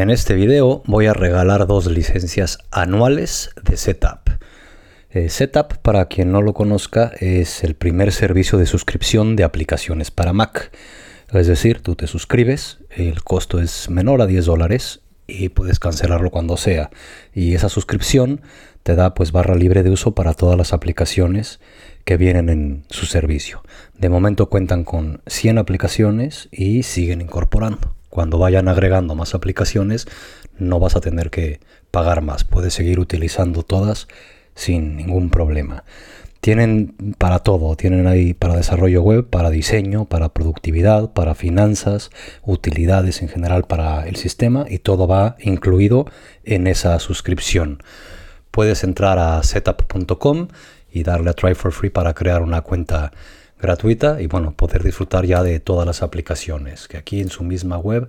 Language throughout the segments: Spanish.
En este video voy a regalar dos licencias anuales de Setup. Eh, Setup, para quien no lo conozca, es el primer servicio de suscripción de aplicaciones para Mac. Es decir, tú te suscribes, el costo es menor a 10 dólares y puedes cancelarlo cuando sea. Y esa suscripción te da pues barra libre de uso para todas las aplicaciones que vienen en su servicio. De momento cuentan con 100 aplicaciones y siguen incorporando. Cuando vayan agregando más aplicaciones no vas a tener que pagar más. Puedes seguir utilizando todas sin ningún problema. Tienen para todo, tienen ahí para desarrollo web, para diseño, para productividad, para finanzas, utilidades en general para el sistema y todo va incluido en esa suscripción. Puedes entrar a setup.com y darle a try for free para crear una cuenta gratuita y bueno, poder disfrutar ya de todas las aplicaciones, que aquí en su misma web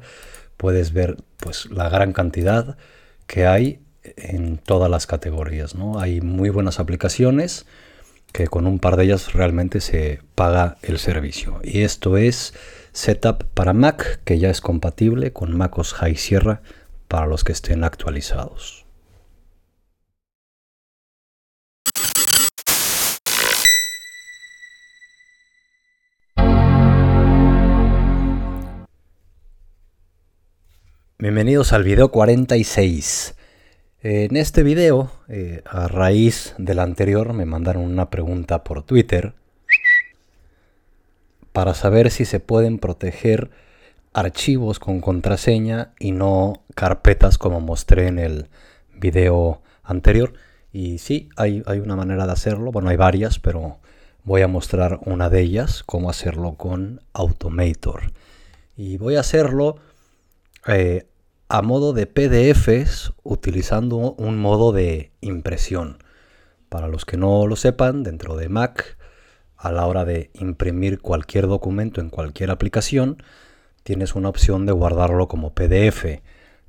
puedes ver pues la gran cantidad que hay en todas las categorías. ¿no? Hay muy buenas aplicaciones que con un par de ellas realmente se paga el servicio. Y esto es Setup para Mac, que ya es compatible con MacOS High Sierra para los que estén actualizados. Bienvenidos al video 46. En este video, eh, a raíz del anterior, me mandaron una pregunta por Twitter para saber si se pueden proteger archivos con contraseña y no carpetas como mostré en el video anterior. Y sí, hay, hay una manera de hacerlo. Bueno, hay varias, pero voy a mostrar una de ellas, cómo hacerlo con Automator. Y voy a hacerlo eh, a modo de PDFs utilizando un modo de impresión. Para los que no lo sepan, dentro de Mac, a la hora de imprimir cualquier documento en cualquier aplicación, tienes una opción de guardarlo como PDF,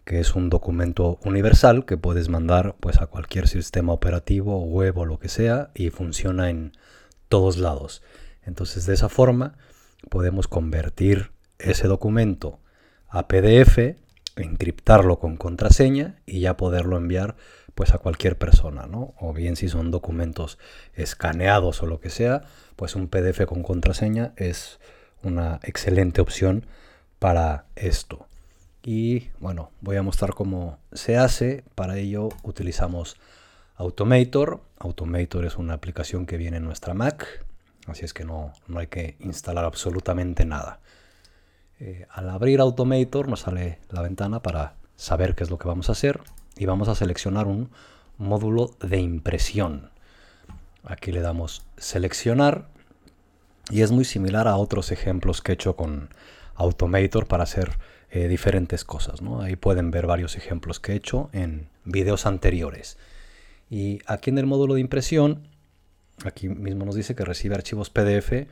que es un documento universal que puedes mandar pues, a cualquier sistema operativo, web o lo que sea, y funciona en todos lados. Entonces, de esa forma, podemos convertir ese documento a PDF encriptarlo con contraseña y ya poderlo enviar pues a cualquier persona, ¿no? O bien si son documentos escaneados o lo que sea, pues un PDF con contraseña es una excelente opción para esto. Y bueno, voy a mostrar cómo se hace. Para ello utilizamos Automator. Automator es una aplicación que viene en nuestra Mac, así es que no, no hay que instalar absolutamente nada. Eh, al abrir Automator nos sale la ventana para saber qué es lo que vamos a hacer y vamos a seleccionar un módulo de impresión. Aquí le damos seleccionar y es muy similar a otros ejemplos que he hecho con Automator para hacer eh, diferentes cosas. Ahí pueden ver varios ejemplos que he hecho en videos anteriores. Y aquí en el módulo de impresión, aquí mismo nos dice que recibe archivos PDF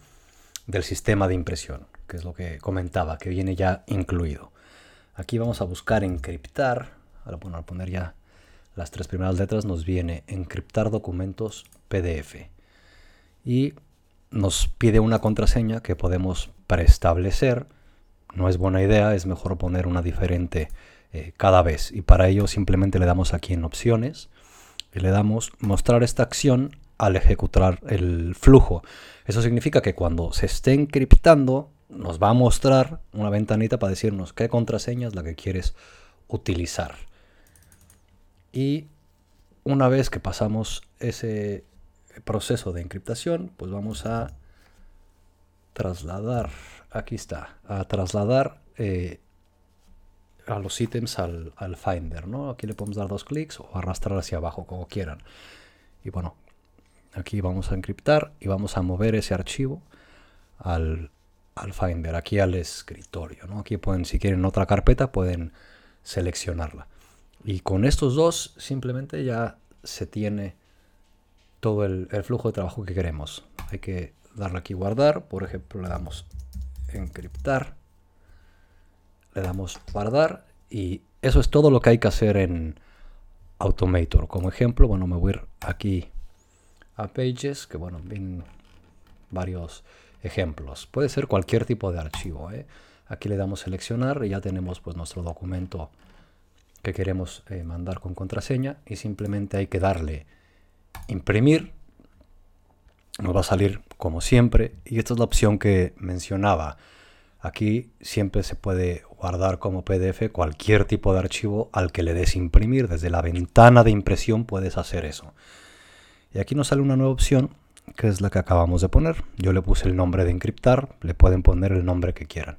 del sistema de impresión que es lo que comentaba, que viene ya incluido. Aquí vamos a buscar encriptar, al poner ya las tres primeras letras, nos viene encriptar documentos PDF. Y nos pide una contraseña que podemos preestablecer. No es buena idea, es mejor poner una diferente eh, cada vez. Y para ello simplemente le damos aquí en opciones y le damos mostrar esta acción al ejecutar el flujo. Eso significa que cuando se esté encriptando nos va a mostrar una ventanita para decirnos qué contraseña es la que quieres utilizar. Y una vez que pasamos ese proceso de encriptación, pues vamos a trasladar, aquí está, a trasladar eh, a los ítems al, al, Finder, ¿no? Aquí le podemos dar dos clics o arrastrar hacia abajo, como quieran. Y bueno, aquí vamos a encriptar y vamos a mover ese archivo al, Finder, aquí al escritorio. Aquí pueden, si quieren otra carpeta, pueden seleccionarla. Y con estos dos simplemente ya se tiene todo el, flujo de trabajo que queremos. Hay que darle aquí guardar, por ejemplo le damos encriptar, le damos guardar y eso es todo lo que hay que hacer en Automator. Como ejemplo, bueno, me voy a ir aquí a Pages, que bueno, ven varios ejemplos. Puede ser cualquier tipo de archivo. ¿eh? Aquí le damos seleccionar y ya tenemos pues nuestro documento que queremos eh, mandar con contraseña y simplemente hay que darle imprimir. Nos va a salir como siempre y esta es la opción que mencionaba. Aquí siempre se puede guardar como PDF cualquier tipo de archivo al que le des imprimir. Desde la ventana de impresión puedes hacer eso. Y aquí nos sale una nueva opción que es la que acabamos de poner. Yo le puse el nombre de encriptar, le pueden poner el nombre que quieran.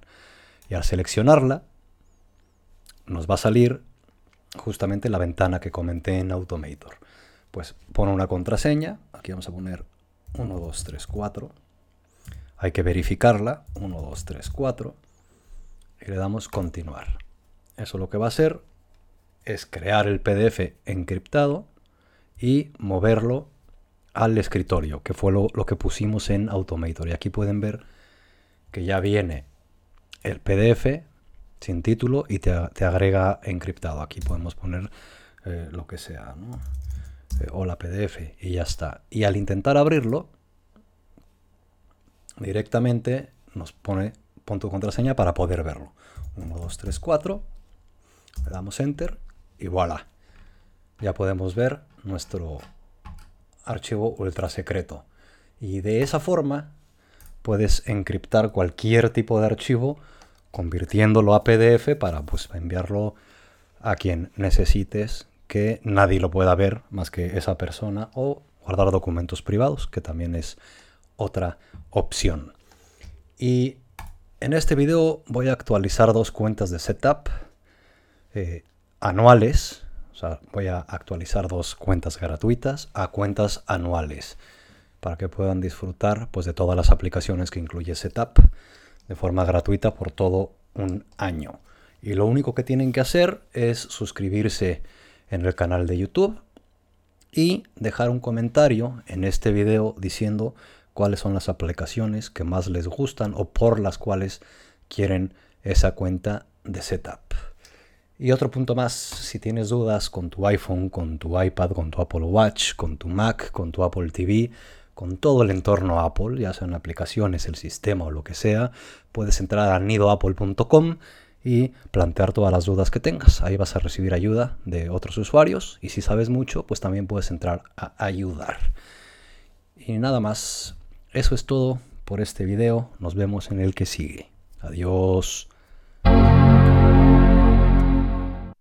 Y al seleccionarla, nos va a salir justamente la ventana que comenté en Automator. Pues pone una contraseña, aquí vamos a poner 1, 2, 3, 4. Hay que verificarla, 1, 2, 3, 4. Y le damos continuar. Eso lo que va a hacer es crear el PDF encriptado y moverlo al escritorio, que fue lo, que pusimos en Automator. Y aquí pueden ver que ya viene el PDF sin título y te, agrega encriptado. Aquí podemos poner eh, lo que sea, ¿no? Eh, hola PDF y ya está. Y al intentar abrirlo, directamente nos pone punto contraseña para poder verlo. 1, 2, 3, 4. Le damos enter y voilà. Ya podemos ver nuestro archivo ultra secreto. Y de esa forma puedes encriptar cualquier tipo de archivo convirtiéndolo a PDF para pues, enviarlo a quien necesites que nadie lo pueda ver más que esa persona o guardar documentos privados, que también es otra opción. Y en este video voy a actualizar dos cuentas de setup eh, anuales voy a actualizar dos cuentas gratuitas a cuentas anuales para que puedan disfrutar pues, de todas las aplicaciones que incluye Setup de forma gratuita por todo un año. Y lo único que tienen que hacer es suscribirse en el canal de YouTube y dejar un comentario en este video diciendo cuáles son las aplicaciones que más les gustan o por las cuales quieren esa cuenta de Setup. Y otro punto más, si tienes dudas con tu iPhone, con tu iPad, con tu Apple Watch, con tu Mac, con tu Apple TV, con todo el entorno Apple, ya sean aplicaciones, el sistema o lo que sea, puedes entrar a nidoapple.com y plantear todas las dudas que tengas. Ahí vas a recibir ayuda de otros usuarios y si sabes mucho, pues también puedes entrar a ayudar. Y nada más, eso es todo por este video. Nos vemos en el que sigue. Adiós.